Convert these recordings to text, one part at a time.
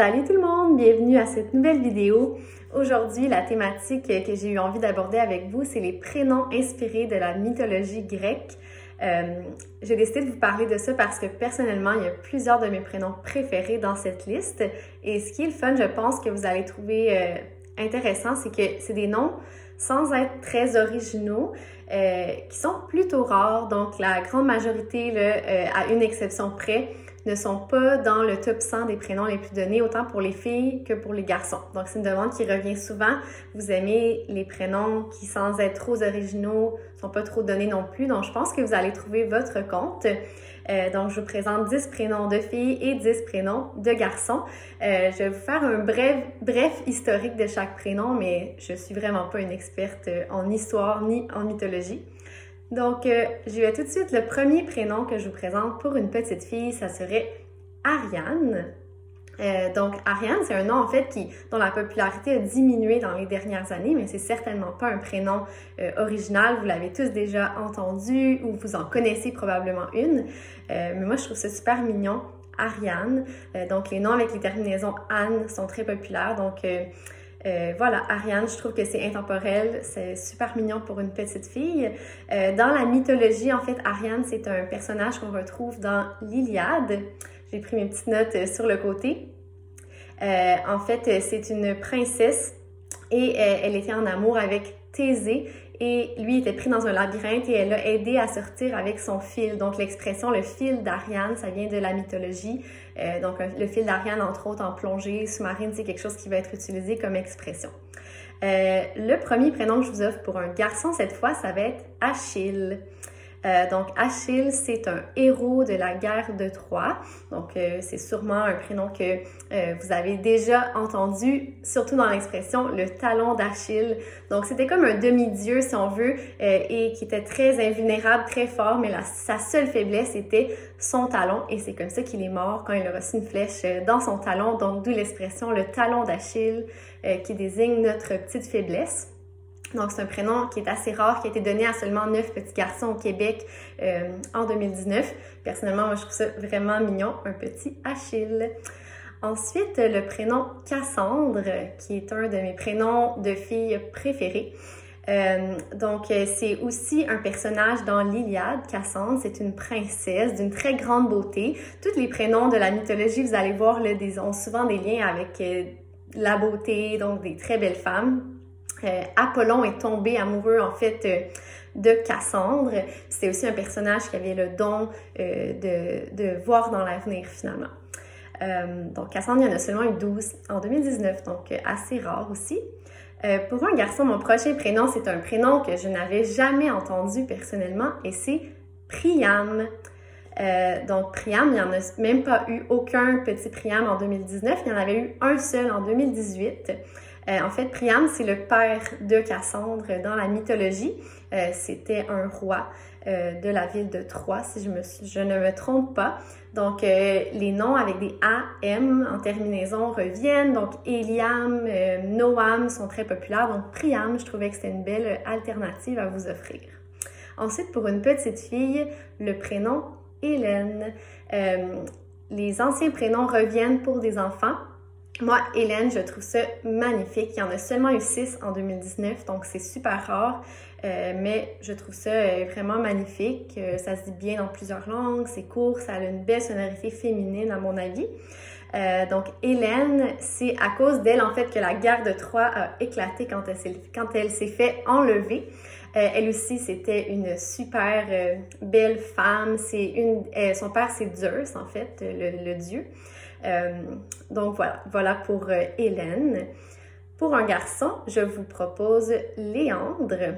Salut tout le monde, bienvenue à cette nouvelle vidéo. Aujourd'hui, la thématique que j'ai eu envie d'aborder avec vous, c'est les prénoms inspirés de la mythologie grecque. Euh, j'ai décidé de vous parler de ça parce que personnellement, il y a plusieurs de mes prénoms préférés dans cette liste. Et ce qui est le fun, je pense que vous allez trouver euh, intéressant, c'est que c'est des noms sans être très originaux, euh, qui sont plutôt rares. Donc, la grande majorité, là, à une exception près, ne sont pas dans le top 100 des prénoms les plus donnés, autant pour les filles que pour les garçons. Donc, c'est une demande qui revient souvent. Vous aimez les prénoms qui, sans être trop originaux, sont pas trop donnés non plus. Donc, je pense que vous allez trouver votre compte. Euh, donc, je vous présente 10 prénoms de filles et 10 prénoms de garçons. Euh, je vais vous faire un bref, bref historique de chaque prénom, mais je suis vraiment pas une experte en histoire ni en mythologie. Donc, euh, je vais tout de suite, le premier prénom que je vous présente pour une petite fille, ça serait Ariane. Euh, donc, Ariane, c'est un nom en fait qui, dont la popularité a diminué dans les dernières années, mais c'est certainement pas un prénom euh, original. Vous l'avez tous déjà entendu ou vous en connaissez probablement une. mais moi, je trouve ça super mignon. Ariane. donc, les noms avec les terminaisons Anne sont très populaires. Donc, euh, voilà, Ariane, je trouve que c'est intemporel, c'est super mignon pour une petite fille. Euh, dans la mythologie, en fait, Ariane, c'est un personnage qu'on retrouve dans l'Iliade. J'ai pris mes petites notes euh, sur le côté. en fait, c'est une princesse et elle était en amour avec Thésée et lui était pris dans un labyrinthe et elle l'a aidé à sortir avec son fil. Donc l'expression le fil d'Ariane, ça vient de la mythologie. Euh, donc le fil d'Ariane, entre autres en plongée sous-marine, c'est quelque chose qui va être utilisé comme expression. Euh, le premier prénom que je vous offre pour un garçon cette fois, ça va être Achille. Euh, donc Achille, c'est un héros de la guerre de Troie. Donc euh, c'est sûrement un prénom que euh, vous avez déjà entendu, surtout dans l'expression le talon d'Achille. Donc c'était comme un demi-dieu si on veut et qui était très invulnérable, très fort, mais sa seule faiblesse était son talon et c'est comme ça qu'il est mort quand il a reçu une flèche dans son talon. Donc d'où l'expression le talon d'Achille qui désigne notre petite faiblesse. Donc, c'est un prénom qui est assez rare, qui a été donné à seulement neuf petits garçons au Québec euh, en 2019. Personnellement, moi, je trouve ça vraiment mignon, un petit Achille. Ensuite, le prénom Cassandre, qui est un de mes prénoms de fille préférés. Euh, donc, c'est aussi un personnage dans l'Iliade. Cassandre, c'est une princesse d'une très grande beauté. Tous les prénoms de la mythologie, vous allez voir, là, ont souvent des liens avec euh, la beauté, donc des très belles femmes. Euh, Apollon est tombé amoureux en fait euh, de Cassandre. C'était aussi un personnage qui avait le don euh, de, de, voir dans l'avenir finalement. donc Cassandre, il y en a seulement eu 12 en 2019, donc assez rare aussi. pour un garçon, mon prochain prénom, c'est un prénom que je n'avais jamais entendu personnellement et c'est Priam. Donc Priam, il n'y en a même pas eu aucun petit Priam en 2019, il y en avait eu un seul en 2018. Euh, en fait, Priam, c'est le père de Cassandre dans la mythologie. Euh, c'était un roi euh, de la ville de Troie, si je, je ne me trompe pas. Donc, les noms avec des AM en terminaison reviennent. Donc, Eliam, Noam sont très populaires. Donc, Priam, je trouvais que c'était une belle alternative à vous offrir. Ensuite, pour une petite fille, le prénom Hélène. les anciens prénoms reviennent pour des enfants. Moi, Hélène, je trouve ça magnifique. Il y en a seulement eu six en 2019, donc c'est super rare. Euh, mais je trouve ça euh, vraiment magnifique. Euh, ça se dit bien dans plusieurs langues, c'est court, ça a une belle sonorité féminine à mon avis. donc Hélène, c'est à cause d'elle en fait que la guerre de Troie a éclaté quand elle s'est fait enlever. Elle aussi, c'était une super belle femme. C'est une, son père, c'est Zeus en fait, le dieu. Euh, donc voilà, voilà pour euh, Hélène. Pour un garçon, je vous propose Léandre.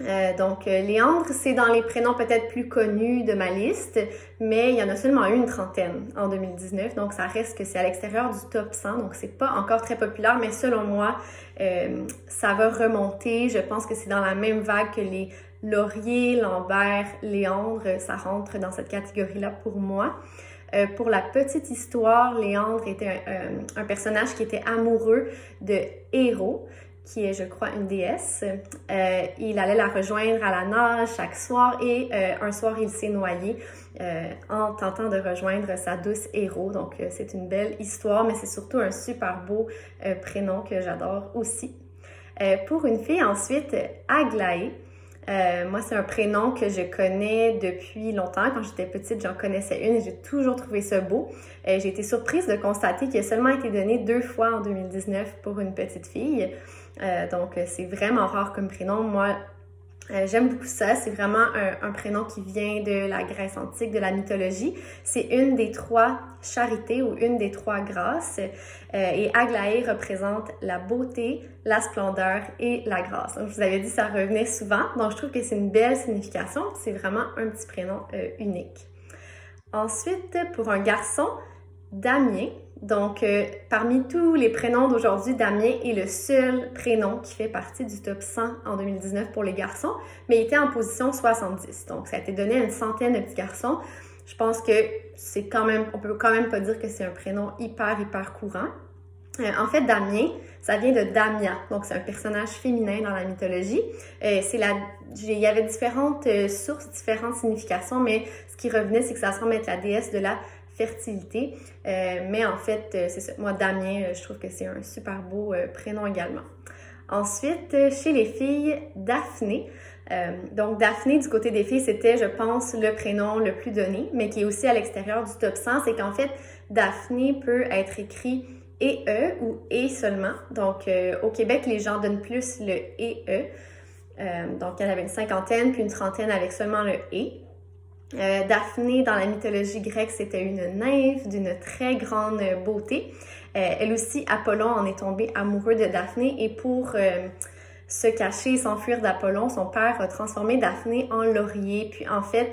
Euh, donc, Léandre, c'est dans les prénoms peut-être plus connus de ma liste, mais il y en a seulement une trentaine en 2019, donc ça reste que c'est à l'extérieur du top 100, donc c'est pas encore très populaire, mais selon moi, ça va remonter. Je pense que c'est dans la même vague que les Laurier, Lambert, Léandre, ça rentre dans cette catégorie-là pour moi. Euh, pour la petite histoire, Léandre était un, personnage qui était amoureux de Héros. Qui est, je crois, une déesse. Euh, il allait la rejoindre à la nage chaque soir et euh, un soir, il s'est noyé euh, en tentant de rejoindre sa douce héros. Donc, c'est une belle histoire, mais c'est surtout un super beau prénom que j'adore aussi. pour une fille, ensuite, Aglaé. moi, c'est un prénom que je connais depuis longtemps. Quand j'étais petite, j'en connaissais une et j'ai toujours trouvé ça beau. j'ai été surprise de constater qu'il a seulement été donné deux fois en 2019 pour une petite fille. Euh, donc, c'est vraiment rare comme prénom. Moi, euh, j'aime beaucoup ça. C'est vraiment un, prénom qui vient de la Grèce antique, de la mythologie. C'est une des trois charités ou une des trois grâces. Euh, et Aglaé représente la beauté, la splendeur et la grâce. Donc, je vous avais dit, ça revenait souvent. Donc, je trouve que c'est une belle signification. C'est vraiment un petit prénom unique. Ensuite, pour un garçon, Damien. Donc, euh, parmi tous les prénoms d'aujourd'hui, Damien est le seul prénom qui fait partie du top 100 en 2019 pour les garçons, mais il était en position 70. Donc, ça a été donné à une centaine de petits garçons. Je pense que c'est quand même, on peut quand même pas dire que c'est un prénom hyper, hyper courant. Euh, en fait, Damien, ça vient de Damia, donc c'est un personnage féminin dans la mythologie. Euh, c'est la, il y avait différentes sources, différentes significations, mais ce qui revenait, c'est que ça semble être la déesse de la fertilité. Euh, mais en fait, euh, c'est ça. Moi, Damien, euh, je trouve que c'est un super beau prénom également. Ensuite, chez les filles, Daphné. donc, Daphné, du côté des filles, c'était, je pense, le prénom le plus donné, mais qui est aussi à l'extérieur du top 100. C'est qu'en fait, Daphné peut être écrit et E ou et seulement. Donc, au Québec, les gens donnent plus le et E. donc, il y en avait une cinquantaine, puis une trentaine avec seulement le et. Euh, Daphné, dans la mythologie grecque, c'était une nymphe d'une très grande beauté. Euh, elle aussi, Apollon en est tombé amoureux de Daphné et pour euh, se cacher et s'enfuir d'Apollon, son père a transformé Daphné en laurier. Puis en fait,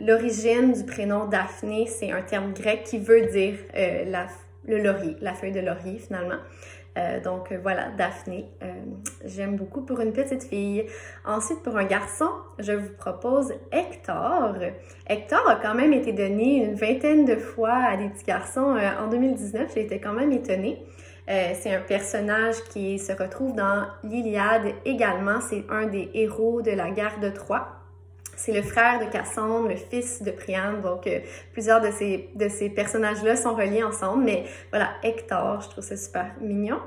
l'origine du prénom Daphné, c'est un terme grec qui veut dire le laurier, la feuille de laurier finalement. Euh, donc euh, voilà, Daphné, euh, j'aime beaucoup pour une petite fille. Ensuite, pour un garçon, je vous propose Hector. Hector a quand même été donné une vingtaine de fois à des petits garçons en 2019. J'ai été quand même étonnée. c'est un personnage qui se retrouve dans l'Iliade également. C'est un des héros de la guerre de Troie. C'est le frère de Cassandre, le fils de Priam. Donc, euh, plusieurs de ces, personnages-là sont reliés ensemble. Mais voilà, Hector, je trouve ça super mignon.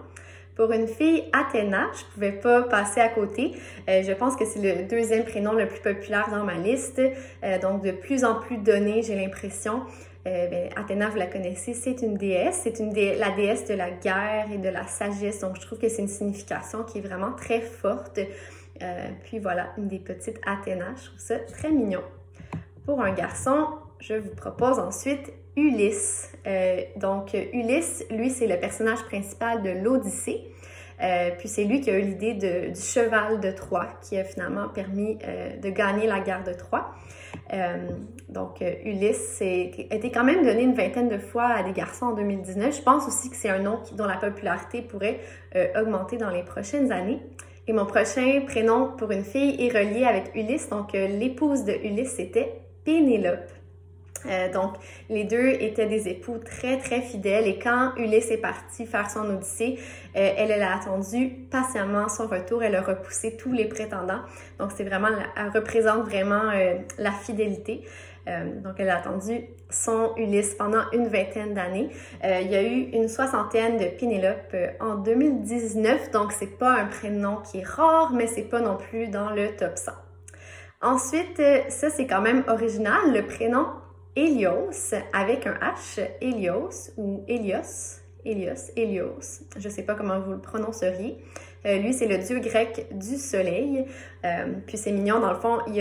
Pour une fille, Athéna, je pouvais pas passer à côté. Euh, je pense que c'est le deuxième prénom le plus populaire dans ma liste. Euh, donc, de plus en plus donné, j'ai l'impression. Ben, Athéna, vous la connaissez, c'est une déesse. C'est la déesse de la guerre et de la sagesse. Donc, je trouve que c'est une signification qui est vraiment très forte. Euh, puis voilà, une des petites Athéna. Je trouve ça très mignon. Pour un garçon, je vous propose ensuite Ulysse. Euh, donc, Ulysse, lui, c'est le personnage principal de l'Odyssée. Euh, puis c'est lui qui a eu l'idée du cheval de Troie, qui a finalement permis de gagner la guerre de Troie. donc Ulysse a été quand même donné une vingtaine de fois à des garçons en 2019. Je pense aussi que c'est un nom dont la popularité pourrait augmenter dans les prochaines années. Et mon prochain prénom pour une fille est relié avec Ulysse. Donc, euh, l'épouse de Ulysse, c'était Pénélope. Euh, donc, les deux étaient des époux très, très fidèles. Et quand Ulysse est parti faire son odyssée, euh, elle, elle a attendu patiemment son retour. Elle a repoussé tous les prétendants. Donc, c'est vraiment, elle représente vraiment la fidélité. Euh, donc, elle a attendu son Ulysse pendant une vingtaine d'années. Euh, il y a eu une soixantaine de Pénélope euh, en 2019, donc c'est pas un prénom qui est rare, mais c'est pas non plus dans le top 100. Ensuite, ça c'est quand même original, le prénom Hélios avec un H, Hélios ou Hélios, Hélios, Hélios, je sais pas comment vous le prononceriez. Euh, lui, c'est le dieu grec du soleil. Euh, puis c'est mignon, dans le fond, il,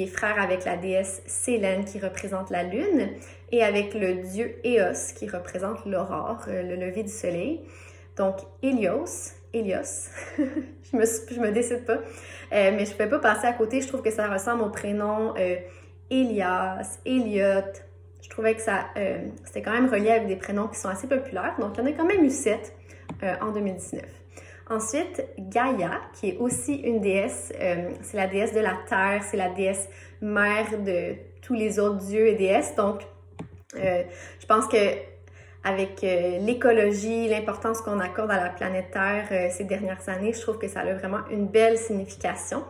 est frère avec la déesse Sélène qui représente la lune et avec le dieu Eos qui représente l'aurore, euh, le lever du soleil. Donc, Hélios, Hélios, je, me, je me décide pas, mais je ne peux pas passer à côté. Je trouve que ça ressemble au prénom Elias, Elliot. Je trouvais que ça, c'était quand même relié avec des prénoms qui sont assez populaires. Donc, il y en a quand même eu sept en 2019. Ensuite, Gaïa, qui est aussi une déesse, euh, c'est la déesse de la terre, c'est la déesse mère de tous les autres dieux et déesses. Donc, euh, je pense que avec euh, l'écologie, l'importance qu'on accorde à la planète Terre euh, ces dernières années, je trouve que ça a vraiment une belle signification.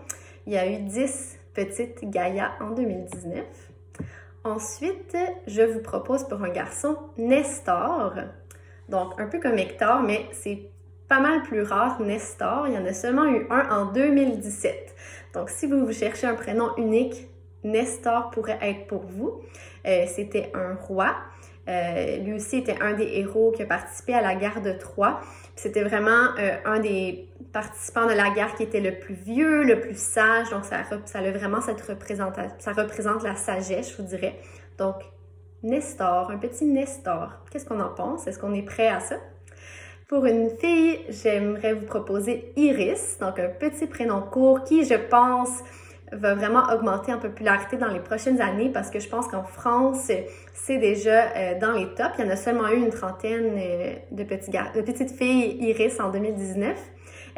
Il y a eu 10 petites Gaïa en 2019. Ensuite, je vous propose pour un garçon Nestor. Donc, un peu comme Hector, mais c'est pas mal plus rare, Nestor. Il y en a seulement eu un en 2017. Donc, si vous, cherchez un prénom unique, Nestor pourrait être pour vous. Euh, C'était un roi. Euh, lui aussi était un des héros qui a participé à la guerre de Troie. C'était vraiment euh, un des participants de la guerre qui était le plus vieux, le plus sage. Donc, ça, ça a vraiment cette. Ça représente la sagesse, je vous dirais. Donc, Nestor, un petit Nestor. Qu'est-ce qu'on en pense? Est-ce qu'on est prêt à ça? Pour une fille, j'aimerais vous proposer Iris, donc un petit prénom court qui, je pense, va vraiment augmenter en popularité dans les prochaines années parce que je pense qu'en France, c'est déjà euh, dans les tops. Il y en a seulement eu une trentaine euh, de, petites filles Iris en 2019.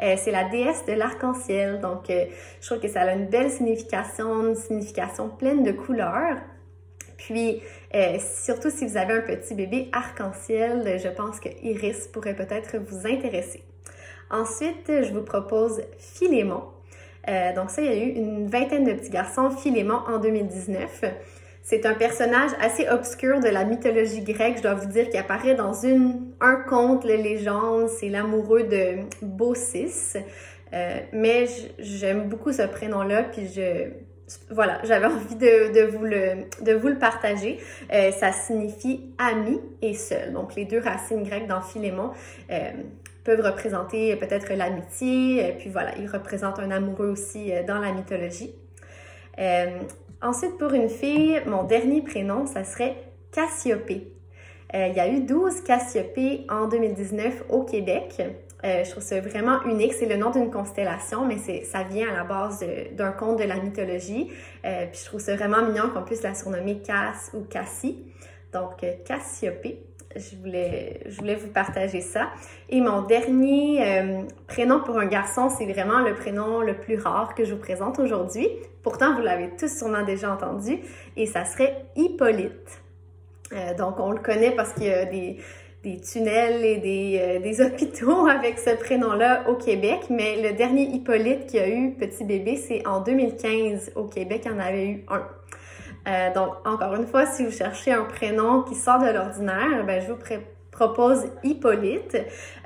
Euh, c'est la déesse de l'arc-en-ciel, donc je trouve que ça a une belle signification, une signification pleine de couleurs. Puis, surtout si vous avez un petit bébé arc-en-ciel, je pense que Iris pourrait peut-être vous intéresser. Ensuite, je vous propose Philémon. Euh, donc ça, il y a eu une vingtaine de petits garçons, Philémon en 2019. C'est un personnage assez obscur de la mythologie grecque, je dois vous dire, qui apparaît dans un conte, la légende, c'est l'amoureux de Baucis. Euh, mais j'aime beaucoup ce prénom-là, puis je, voilà, j'avais envie de, vous le, partager. Euh, ça signifie ami et seul. Donc, les deux racines grecques dans Philémon. Euh, peuvent représenter peut-être l'amitié, puis voilà, ils représentent un amoureux aussi euh, dans la mythologie. Euh, ensuite, pour une fille, mon dernier prénom, ça serait Cassiopée. Euh, il y a eu 12 Cassiopées en 2019 au Québec. Je trouve ça vraiment unique. C'est le nom d'une constellation, mais ça vient à la base d'un conte de la mythologie. puis je trouve ça vraiment mignon qu'on puisse la surnommer Cass ou Cassie. Donc, Cassiopée je voulais, je voulais vous partager ça. Et mon dernier euh, prénom pour un garçon, c'est vraiment le prénom le plus rare que je vous présente aujourd'hui. Pourtant, vous l'avez tous sûrement déjà entendu, et ça serait Hippolyte. Euh, donc, on le connaît parce qu'il y a des, tunnels et des, euh, hôpitaux avec ce prénom-là au Québec, mais le dernier Hippolyte qui a eu petit bébé, c'est en 2015 au Québec, il y en avait eu un. Euh, donc, encore une fois, si vous cherchez un prénom qui sort de l'ordinaire, ben, je vous propose Hippolyte.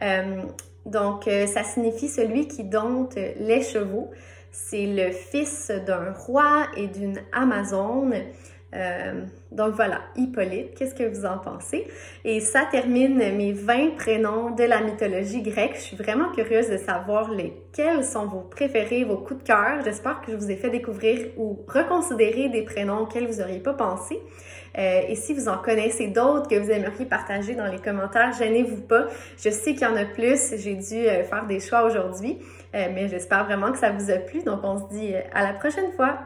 Euh, donc, ça signifie celui qui dompte les chevaux. C'est le fils d'un roi et d'une Amazone. Euh, donc voilà, Hippolyte, qu'est-ce que vous en pensez? Et ça termine mes 20 prénoms de la mythologie grecque. Je suis vraiment curieuse de savoir lesquels sont vos préférés, vos coups de cœur. J'espère que je vous ai fait découvrir ou reconsidérer des prénoms auxquels vous n'auriez pas pensé. Euh, et si vous en connaissez d'autres que vous aimeriez partager dans les commentaires, gênez-vous pas. Je sais qu'il y en a plus. J'ai dû euh, faire des choix aujourd'hui, mais j'espère vraiment que ça vous a plu. Donc on se dit à la prochaine fois.